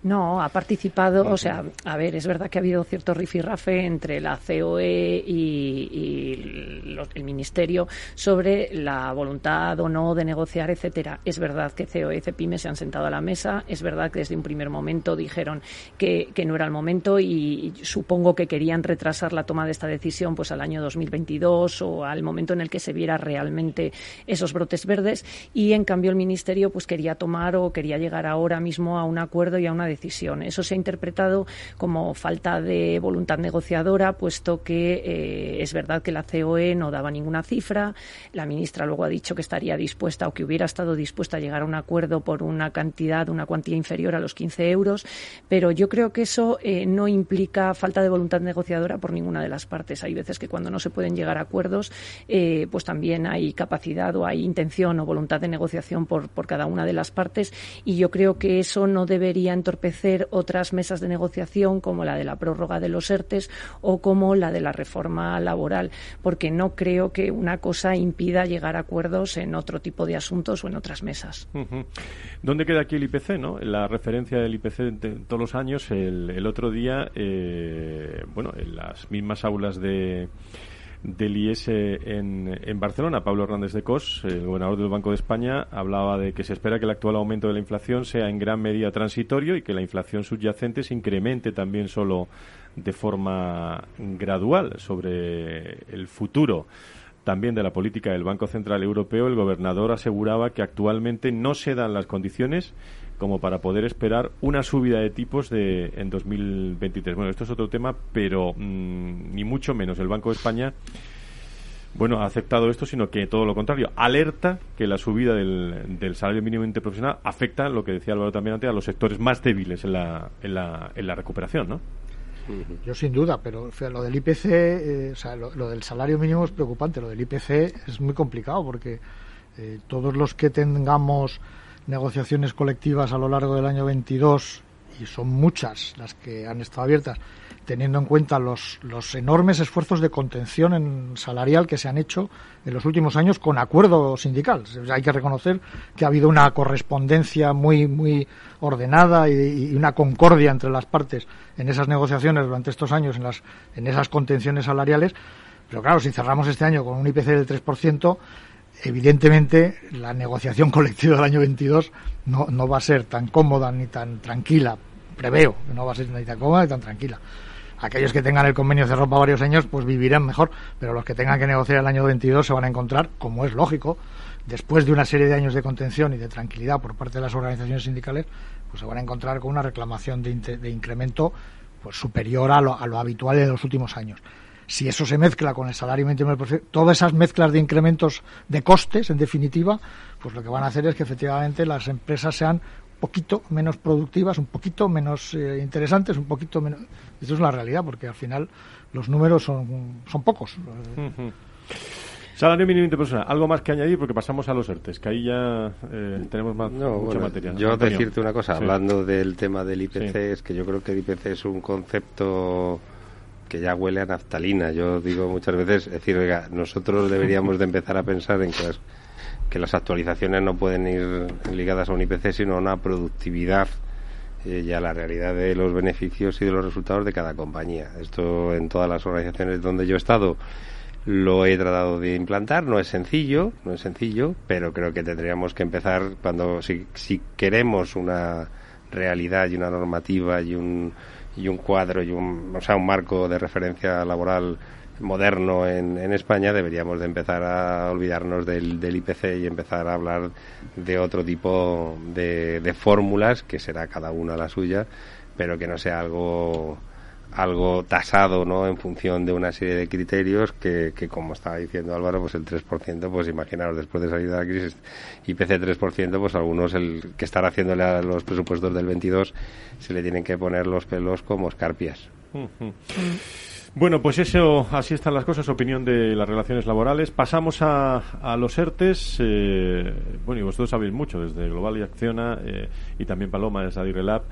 No, ha participado, o sea, a ver, es verdad que ha habido cierto rifirrafe entre la COE y, el Ministerio sobre la voluntad o no de negociar, etcétera. Es verdad que COE y CEPIME se han sentado a la mesa, es verdad que desde un primer momento dijeron que, que no era el momento y, supongo que querían retrasar la toma de esta decisión pues al año 2022 o al momento en el que se viera realmente esos brotes verdes y en cambio el Ministerio pues quería tomar o quería llegar ahora mismo a un acuerdo y a una decisión. Eso se ha interpretado como falta de voluntad negociadora, puesto que eh, es verdad que la COE no daba ninguna cifra. La ministra luego ha dicho que estaría dispuesta o que hubiera estado dispuesta a llegar a un acuerdo por una cantidad, una cuantía inferior a los 15 euros, pero yo creo que eso eh, no implica falta de voluntad negociadora por ninguna de las partes. Hay veces que cuando no se pueden llegar a acuerdos, eh, pues también hay capacidad o hay intención o voluntad de negociación por, por cada una de las partes y yo creo que eso no debería entorpecer otras mesas de negociación como la de la prórroga de los ERTES o como la de la reforma laboral, porque no creo que una cosa impida llegar a acuerdos en otro tipo de asuntos o en otras mesas. ¿Dónde queda aquí el IPC? ¿no? La referencia del IPC de todos los años, el, otro día, eh, bueno, en las mismas aulas de del IES en, en, Barcelona. Pablo Hernández de Cos, el gobernador del Banco de España, hablaba de que se espera que el actual aumento de la inflación sea en gran medida transitorio y que la inflación subyacente se incremente también solo de forma gradual sobre el futuro también de la política del Banco Central Europeo, el gobernador aseguraba que actualmente no se dan las condiciones como para poder esperar una subida de tipos de en 2023. Bueno, esto es otro tema, pero mm, ni mucho menos el Banco de España bueno, ha aceptado esto, sino que todo lo contrario, alerta que la subida del, del salario mínimo interprofesional afecta, lo que decía Álvaro también antes, a los sectores más débiles en la, en la, en la recuperación, ¿no? Yo sin duda, pero lo del IPC, eh, o sea, lo, del salario mínimo es preocupante, lo del IPC es muy complicado porque eh, todos los que tengamos negociaciones colectivas a lo largo del año 22 y son muchas las que han estado abiertas, teniendo en cuenta los, los enormes esfuerzos de contención en salarial que se han hecho en los últimos años con acuerdo sindical. hay que reconocer que ha habido una correspondencia muy, muy ordenada y, una concordia entre las partes en esas negociaciones durante estos años, en, las, en esas contenciones salariales. Pero claro, si cerramos este año con un IPC del 3%, evidentemente la negociación colectiva del año 22 no, no va a ser tan cómoda ni tan tranquila. Preveo que no va a ser ni tan cómoda ni tan tranquila. Aquellos que tengan el convenio cerrado para varios años, pues vivirán mejor, pero los que tengan que negociar el año 22 se van a encontrar, como es lógico, después de una serie de años de contención y de tranquilidad por parte de las organizaciones sindicales, pues se van a encontrar con una reclamación de, incremento pues superior a lo, a lo habitual de los últimos años si eso se mezcla con el salario mínimo todas esas mezclas de incrementos de costes, en definitiva, pues lo que van a hacer es que efectivamente las empresas sean un poquito menos productivas, un poquito menos eh, interesantes, un poquito menos. Esto es la realidad, porque al final los números son, son pocos. Salario mínimo interpersonal. ¿Algo más que añadir? Porque pasamos a los ERTES, que ahí ya eh, tenemos más, mucha materia. Yo decirte una cosa, hablando del tema del IPC, es que yo creo que el IPC es un concepto que ya huele a naftalina. Yo digo muchas veces, es decir, oiga, nosotros deberíamos de empezar a pensar en que las, que las actualizaciones no pueden ir ligadas a un IPC, sino a una productividad eh, y a la realidad de los beneficios y de los resultados de cada compañía. Esto en todas las organizaciones donde yo he estado lo he tratado de implantar. No es sencillo, no es sencillo, pero creo que tendríamos que empezar cuando si, si queremos una realidad y una normativa y un y un cuadro y un, o sea, un marco de referencia laboral moderno en, en España, deberíamos de empezar a olvidarnos del, del IPC y empezar a hablar de otro tipo de, de fórmulas, que será cada una la suya, pero que no sea algo algo tasado ¿no? en función de una serie de criterios que, que como estaba diciendo Álvaro, pues el 3%, pues imaginaros, después de salir de la crisis IPC 3%, pues algunos el que están haciéndole a los presupuestos del 22 se le tienen que poner los pelos como escarpias. Bueno, pues eso, así están las cosas, opinión de las relaciones laborales. Pasamos a, a los ERTES. Eh, bueno, y vosotros sabéis mucho, desde Global y Acciona, eh, y también Paloma desde Adirrelab,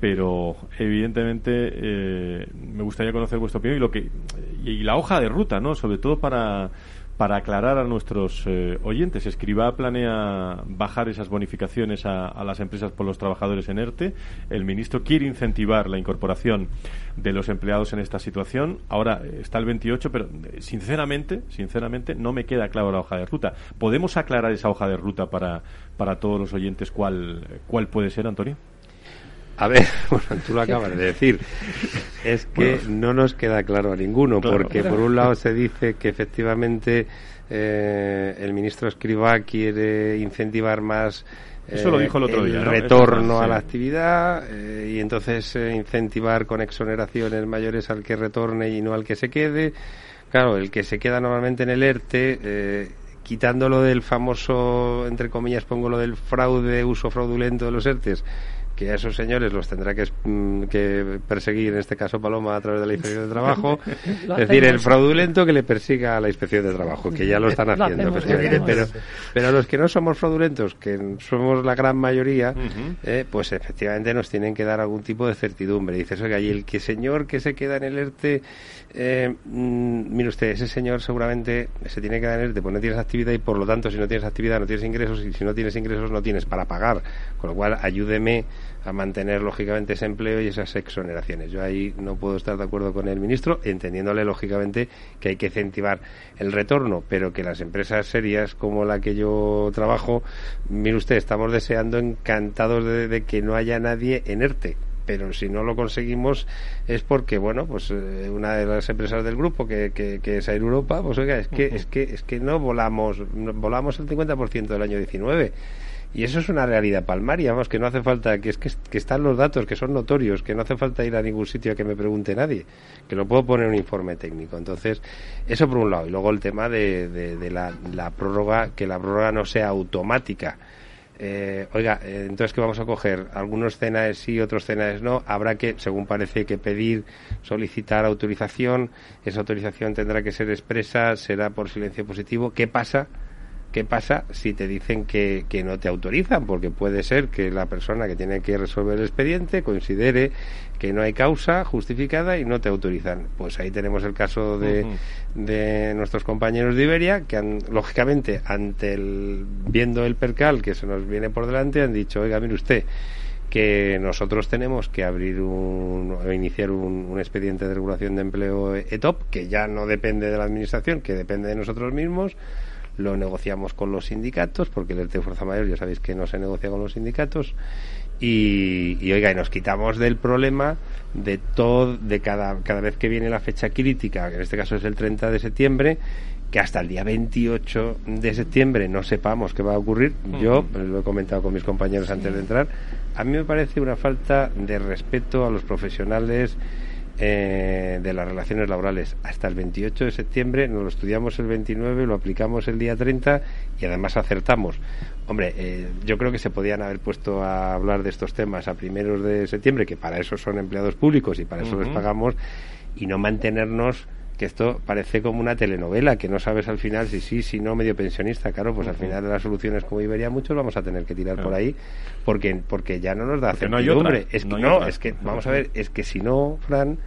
pero evidentemente eh, me gustaría conocer vuestra opinión y, lo que, y la hoja de ruta, ¿no? Sobre todo para para aclarar a nuestros eh, oyentes. Escriba planea bajar esas bonificaciones a, a, las empresas por los trabajadores en ERTE. El ministro quiere incentivar la incorporación de los empleados en esta situación. Ahora eh, está el 28, pero eh, sinceramente, sinceramente no me queda claro la hoja de ruta. ¿Podemos aclarar esa hoja de ruta para, para todos los oyentes cuál, cuál puede ser, Antonio? A ver, bueno, tú lo acabas de decir. Es que no nos queda claro a ninguno, porque por un lado se dice que efectivamente eh, el ministro Escriba quiere incentivar más eso lo dijo el otro día. Retorno a la actividad eh, y entonces eh, incentivar con exoneraciones mayores al que retorne y no al que se quede. Claro, el que se queda normalmente en el ERTE, eh, quitándolo del famoso, entre comillas, pongo lo del fraude, uso fraudulento de los ERTES, que a esos señores los tendrá que, mm, que, perseguir, en este caso Paloma, a través de la inspección de trabajo. es decir, el fraudulento que le persiga a la inspección de trabajo, que ya lo están haciendo, Pero, pero los que no somos fraudulentos, que somos la gran mayoría, eh, pues efectivamente nos tienen que dar algún tipo de certidumbre. Dices, oiga, y el que señor que se queda en el ERTE, eh, mm, mire usted, ese señor seguramente se tiene que quedar en el ERTE, pues no tienes actividad y por lo tanto, si no tienes actividad, no tienes ingresos y si no tienes ingresos, no tienes para pagar. Con lo cual, ayúdeme a mantener lógicamente ese empleo y esas exoneraciones. Yo ahí no puedo estar de acuerdo con el ministro, entendiéndole lógicamente que hay que incentivar el retorno, pero que las empresas serias como la que yo trabajo, mire usted, estamos deseando encantados de, que no haya nadie en ERTE pero si no lo conseguimos es porque bueno pues eh, una de las empresas del grupo que, que, que es Air Europa pues oiga es que es que es que no volamos volamos el 50% del año 19 y eso es una realidad palmaria, vamos, que no hace falta, que es que, están los datos, que son notorios, que no hace falta ir a ningún sitio a que me pregunte nadie, que lo puedo poner en un informe técnico. Entonces, eso por un lado. Y luego el tema de, de, la, prórroga, que la prórroga no sea automática. Eh, oiga, eh, entonces ¿qué vamos a coger? Algunos CENAES sí, otros CENAES no. Habrá que, según parece, que pedir, solicitar autorización. Esa autorización tendrá que ser expresa, será por silencio positivo. ¿Qué pasa? ¿Qué pasa si te dicen que, que, no te autorizan? Porque puede ser que la persona que tiene que resolver el expediente considere que no hay causa justificada y no te autorizan. Pues ahí tenemos el caso de, de nuestros compañeros de Iberia que han, lógicamente, ante el, viendo el percal que se nos viene por delante, han dicho, oiga, mire usted, que nosotros tenemos que abrir un, o iniciar un, un, expediente de regulación de empleo ETOP, que ya no depende de la Administración, que depende de nosotros mismos, lo negociamos con los sindicatos, porque el ERTE de Fuerza Mayor ya sabéis que no se negocia con los sindicatos, y, y, oiga, y nos quitamos del problema de todo, de cada, cada vez que viene la fecha crítica, que en este caso es el 30 de septiembre, que hasta el día 28 de septiembre no sepamos qué va a ocurrir. Yo lo he comentado con mis compañeros antes de entrar. A mí me parece una falta de respeto a los profesionales eh, de las relaciones laborales hasta el 28 de septiembre, nos lo estudiamos el 29, lo aplicamos el día 30 y además acertamos. Hombre, eh, yo creo que se podían haber puesto a hablar de estos temas a primeros de septiembre, que para eso son empleados públicos y para eso les pagamos, y no mantenernos que esto parece como una telenovela, que no sabes al final si sí, si no, medio pensionista. Claro, pues al final de las soluciones como Iberia muchos vamos a tener que tirar por ahí porque porque ya no nos da certidumbre. es que no, es que vamos a ver, es que si no, Fran,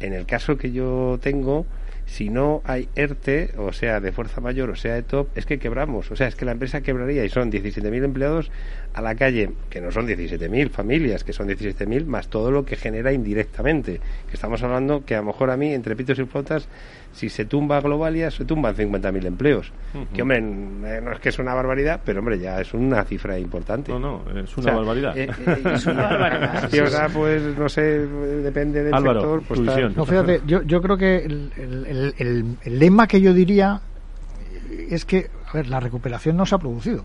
en el caso que yo tengo, si no hay ERTE, o sea, de fuerza mayor, o sea, de top, es que quebramos. O sea, es que la empresa quebraría y son 17.000 empleados a la calle, que no son 17.000 familias, que son 17.000 más todo lo que genera indirectamente. Que estamos hablando que a lo mejor a mí, entre pitos y flotas, si se tumba Globalia, se tumban 50.000 empleos. Que, hombre, eh, no es que es una barbaridad, pero, hombre, ya es una cifra importante. No, no, es una barbaridad. Eh, eh, es una barbaridad. Si ahora, pues, no sé, depende del sector. Pues No, fíjate, yo, yo creo que el, el, el, el lema que yo diría es que, a ver, la recuperación no se ha producido.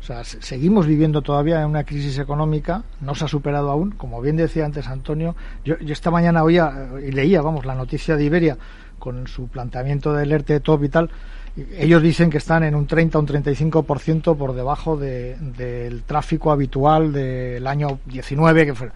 O sea, seguimos viviendo todavía en una crisis económica, no se ha superado aún. Como bien decía antes Antonio, yo, yo esta mañana oía y leía, vamos, la noticia de Iberia con su planteamiento del ERTE top y tal, ellos dicen que están en un 30 o un 35% por debajo de, del tráfico habitual del año 19, que fue,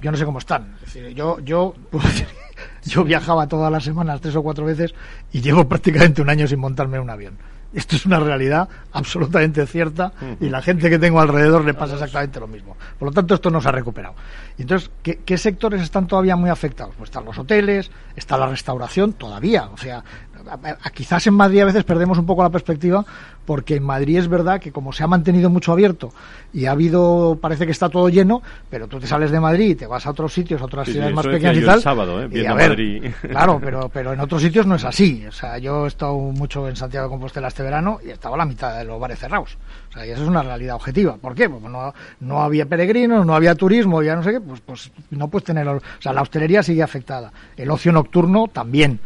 yo no sé cómo están. Es decir, yo, yo, yo viajaba todas las semanas tres o cuatro veces y llevo prácticamente un año sin montarme en un avión. Esto es una realidad absolutamente cierta y la gente que tengo alrededor le pasa exactamente lo mismo. Por lo tanto, esto no se ha recuperado. Entonces, ¿qué, ¿qué, sectores están todavía muy afectados? Pues están los hoteles, está la restauración todavía. O sea, quizás en Madrid a veces perdemos un poco la perspectiva porque en Madrid es verdad que como se ha mantenido mucho abierto y ha habido, parece que está todo lleno, pero tú te sales de Madrid y te vas a otros sitios, a otras ciudades más pequeñas y tal. sábado, ¿eh? y a ver, claro, pero, pero en otros sitios no es así. O sea, yo he estado mucho en Santiago de Compostela este verano y estaba la mitad de los bares cerrados. O sea, y eso es una realidad objetiva. ¿Por qué? Porque no, no había peregrinos, no había turismo, ya no sé qué, pues, pues no puedes tener. O sea, la hostelería sigue afectada. El ocio nocturno también.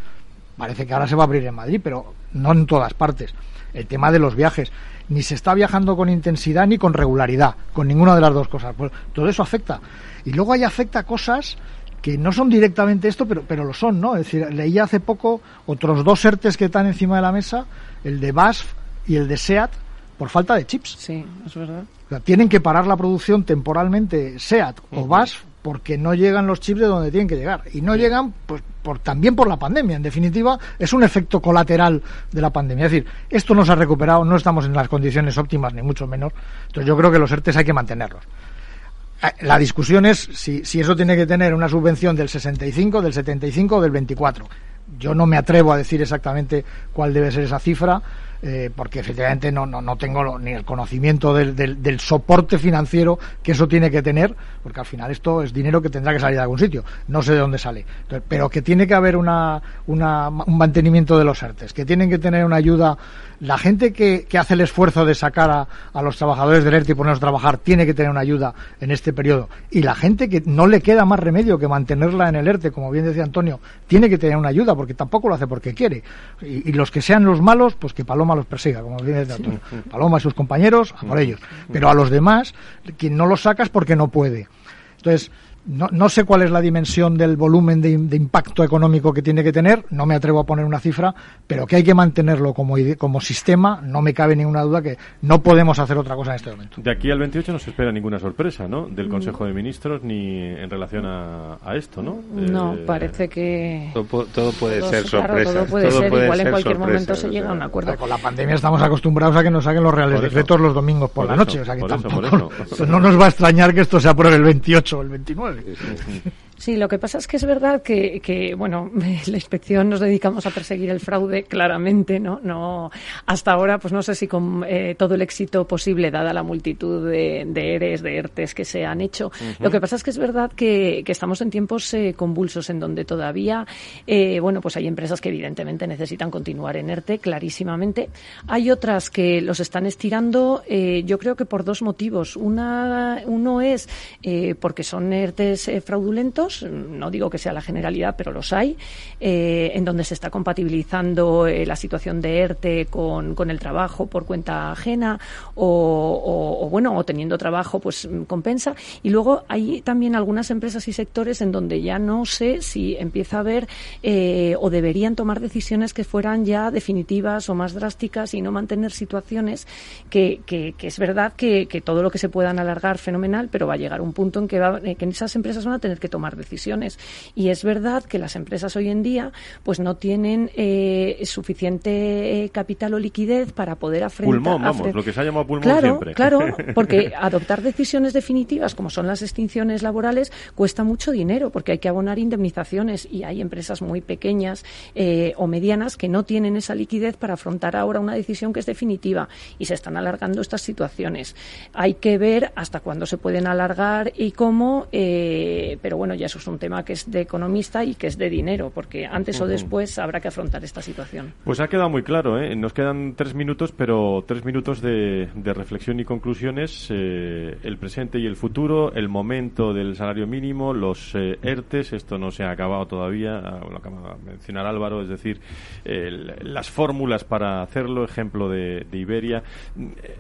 Parece que ahora se va a abrir en Madrid, pero no en todas partes. El tema de los viajes. Ni se está viajando con intensidad ni con regularidad, con ninguna de las dos cosas. Pues todo eso afecta. Y luego ahí afecta cosas que no son directamente esto, pero, pero lo son, ¿no? Es decir, leí hace poco otros dos ERTES que están encima de la mesa, el de BASF y el de SEAT, por falta de chips. Sí, es verdad. tienen que parar la producción temporalmente SEAT o BASF porque no llegan los chips de donde tienen que llegar. Y no llegan pues por, también por la pandemia. En definitiva, es un efecto colateral de la pandemia. Es decir, esto no se ha recuperado, no estamos en las condiciones óptimas, ni mucho menos. Entonces yo creo que los ERTES hay que mantenerlos. Eh, la discusión es si, si eso tiene que tener una subvención del 65, del 75 o del 24. Yo no me atrevo a decir exactamente cuál debe ser esa cifra eh, porque efectivamente no, no, no tengo ni el conocimiento del, del, soporte financiero que eso tiene que tener, porque al final esto es dinero que tendrá que salir de algún sitio, no sé de dónde sale, pero que tiene que haber una, una, un mantenimiento de los artes, que tienen que tener una ayuda la gente que, que hace el esfuerzo de sacar a, a, los trabajadores del ERTE y ponerlos a trabajar tiene que tener una ayuda en este periodo. Y la gente que no le queda más remedio que mantenerla en el ERTE, como bien decía Antonio, tiene que tener una ayuda porque tampoco lo hace porque quiere. Y, y los que sean los malos, pues que Paloma los persiga, como bien decía Antonio. Paloma y sus compañeros, a por ellos. Pero a los demás, quien no los sacas porque no puede. Entonces, no, no, sé cuál es la dimensión del volumen de, de, impacto económico que tiene que tener, no me atrevo a poner una cifra, pero que hay que mantenerlo como, como sistema, no me cabe ninguna duda que no podemos hacer otra cosa en este momento. De aquí al 28 no se espera ninguna sorpresa, ¿no? Del Consejo de Ministros ni en relación a, a esto, ¿no? No, eh, parece que... Todo, todo puede todo, ser sorpresa. Claro, todo puede todo ser, puede igual ser en cualquier sorpresa, momento se llega a un acuerdo. Con la pandemia estamos acostumbrados a que nos saquen los reales decretos los domingos por, por la eso, noche, o sea que tampoco, eso, eso. no nos va a extrañar que esto se apruebe el 28 o el 29. Sí, sí. Lo que pasa es que es verdad que, que, bueno, la inspección nos dedicamos a perseguir el fraude claramente, ¿no? no hasta ahora, pues no sé si con eh, todo el éxito posible, dada la multitud de, de ERES, de ERTES que se han hecho. Uh -huh. Lo que pasa es que es verdad que, que estamos en tiempos eh, convulsos en donde todavía, eh, bueno, pues hay empresas que evidentemente necesitan continuar en ERTE, clarísimamente. Hay otras que los están estirando, eh, yo creo que por dos motivos. Una, uno es eh, porque son ERTES fraudulentos, no digo que sea la generalidad, pero los hay, eh, en donde se está compatibilizando eh, la situación de ERTE con, con, el trabajo por cuenta ajena o, bueno, o teniendo trabajo, pues compensa. Y luego hay también algunas empresas y sectores en donde ya no sé si empieza a haber eh, o deberían tomar decisiones que fueran ya definitivas o más drásticas y no mantener situaciones que, es verdad que, que, todo lo que se puedan alargar fenomenal, pero va a llegar un punto en que, va, que esas empresas van a tener que tomar decisiones. Y es verdad que las empresas hoy en día pues no tienen eh, suficiente eh, capital o liquidez para poder afrontar. Pulmón, vamos, lo que se ha llamado pulmón claro, siempre. Claro, porque adoptar decisiones definitivas, como son las extinciones laborales, cuesta mucho dinero, porque hay que abonar indemnizaciones y hay empresas muy pequeñas eh, o medianas que no tienen esa liquidez para afrontar ahora una decisión que es definitiva y se están alargando estas situaciones. Hay que ver hasta cuándo se pueden alargar y cómo, pero bueno, ya eso es un tema que es de economista y que es de dinero, porque antes uh -huh. o después habrá que afrontar esta situación. Pues ha quedado muy claro, ¿eh? nos quedan tres minutos, pero tres minutos de, de reflexión y conclusiones, eh, el presente y el futuro, el momento del salario mínimo, los eh, ERTES, esto no se ha acabado todavía, ah, lo acaba de mencionar Álvaro, es decir, las fórmulas para hacerlo, ejemplo de, de Iberia,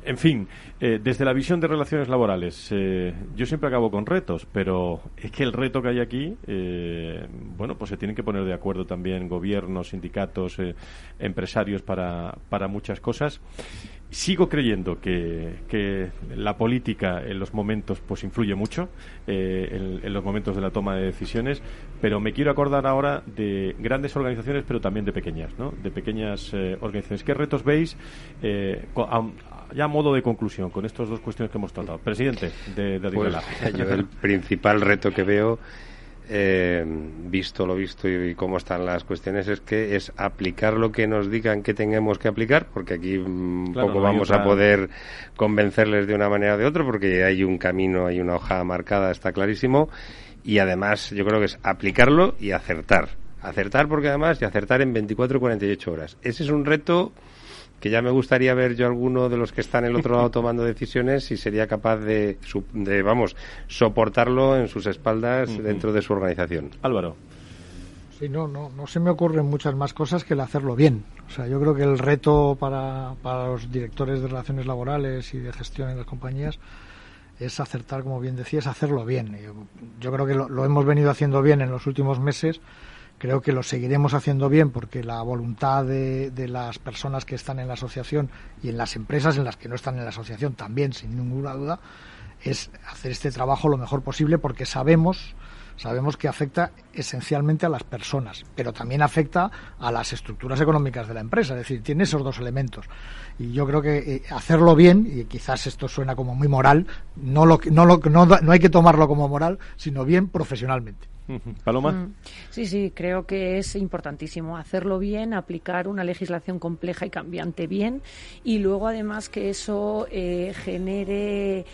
en fin, eh, desde la visión de relaciones laborales, yo siempre acabo con retos, pero es que el reto que hay aquí, eh, bueno, pues se tienen que poner de acuerdo también gobiernos, sindicatos, eh, empresarios para, para muchas cosas. Sigo creyendo que, que, la política en los momentos pues influye mucho eh, en, en, los momentos de la toma de decisiones, pero me quiero acordar ahora de grandes organizaciones, pero también de pequeñas, ¿no? De pequeñas eh, organizaciones. ¿Qué retos veis eh, a, ya a modo de conclusión con estas dos cuestiones que hemos tratado? Presidente de, de pues, Yo el principal reto que veo eh, visto lo visto y, cómo están las cuestiones, es que es aplicar lo que nos digan que tengamos que aplicar, porque aquí un mm, poco vamos a poder convencerles de una manera o de otra, porque hay un camino, hay una hoja marcada, está clarísimo, y además yo creo que es aplicarlo y acertar. Acertar porque además, y acertar en 24 o 48 horas. Ese es un reto que ya me gustaría ver yo alguno de los que están en el otro lado tomando decisiones si sería capaz de, de vamos, soportarlo en sus espaldas dentro de su organización. Álvaro. Sí, no, no, no se me ocurren muchas más cosas que el hacerlo bien. O sea, yo creo que el reto para, para los directores de relaciones laborales y de gestión en las compañías es acertar, como bien decías, hacerlo bien. Yo, yo creo que lo, lo, hemos venido haciendo bien en los últimos meses Creo que lo seguiremos haciendo bien porque la voluntad de, las personas que están en la asociación y en las empresas en las que no están en la asociación también, sin ninguna duda, es hacer este trabajo lo mejor posible porque sabemos sabemos que afecta esencialmente a las personas, pero también afecta a las estructuras económicas de la empresa, es decir, tiene esos dos elementos. Y yo creo que eh, hacerlo bien, y quizás esto suena como muy moral, no, lo, no, lo, no, no hay que tomarlo como moral, sino bien profesionalmente. Paloma. Mm. Sí, sí, creo que es importantísimo hacerlo bien, aplicar una legislación compleja y cambiante bien y luego además que eso eh, genere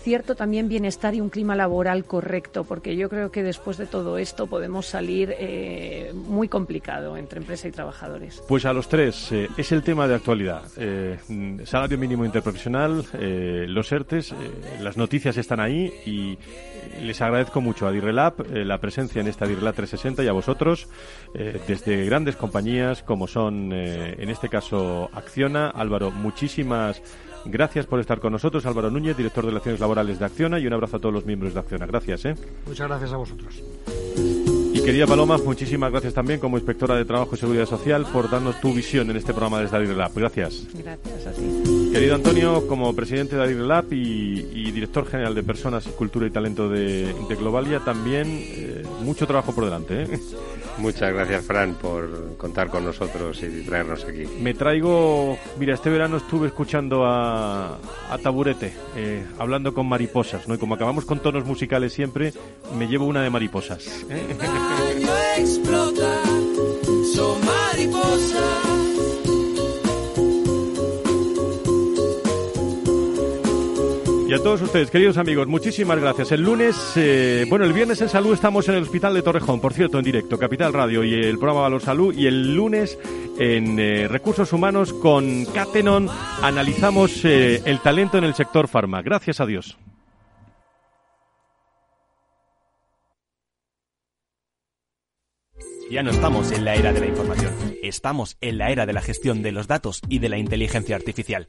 cierto también bienestar y un clima laboral correcto, porque yo creo que después de todo esto podemos salir eh, muy complicado entre empresa y trabajadores. Pues a los tres, eh, es el tema de actualidad. Eh, salario mínimo interprofesional, los ERTES, las noticias están ahí y les agradezco mucho a Dirrelab la presencia en esta Dirrelab 360 y a vosotros desde grandes compañías como son en este caso Acciona. Álvaro, muchísimas Gracias por estar con nosotros, Álvaro Núñez, director de Relaciones Laborales de Acciona, y un abrazo a todos los miembros de Acciona. Gracias. ¿eh? Muchas gracias a vosotros. Y querida Paloma, muchísimas gracias también como inspectora de Trabajo y Seguridad Social por darnos tu visión en este programa de Darir Lab. Gracias. Gracias a ti. Querido Antonio, como presidente de Darir Lab y, director general de Personas, Cultura y Talento de, Globalia, también eh, mucho trabajo por delante. ¿eh? Muchas gracias, Fran, por contar con nosotros y traernos aquí. Me traigo, mira, este verano estuve escuchando a, a Taburete, eh, hablando con mariposas, ¿no? Y como acabamos con tonos musicales siempre, me llevo una de mariposas. ¿eh? explota, son mariposas. Y a todos ustedes, queridos amigos, muchísimas gracias. El lunes, eh, bueno, el viernes en salud estamos en el Hospital de Torrejón, por cierto, en directo, Capital Radio y el programa Valor Salud. Y el lunes en eh, Recursos Humanos con Catenon analizamos eh, el talento en el sector farma. Gracias a Dios. Ya no estamos en la era de la información, estamos en la era de la gestión de los datos y de la inteligencia artificial.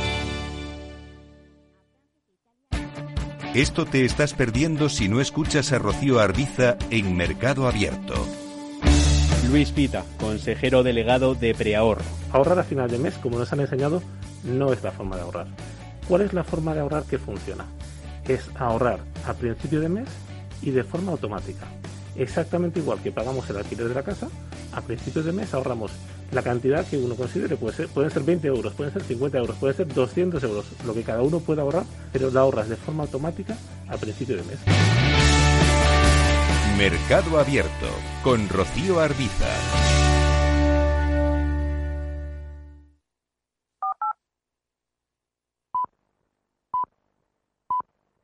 Esto te estás perdiendo si no escuchas a Rocío Arbiza en Mercado Abierto. Luis Pita, consejero delegado de Preahorro. Ahorrar a final de mes, como nos han enseñado, no es la forma de ahorrar. ¿Cuál es la forma de ahorrar que funciona? Es ahorrar a principio de mes y de forma automática. Exactamente igual que pagamos el alquiler de la casa, a principios de mes ahorramos la cantidad que uno considere. Puede ser, pueden ser 20 euros, pueden ser 50 euros, pueden ser 200 euros, lo que cada uno pueda ahorrar, pero la ahorras de forma automática a principio de mes. Mercado Abierto con Rocío Arbiza.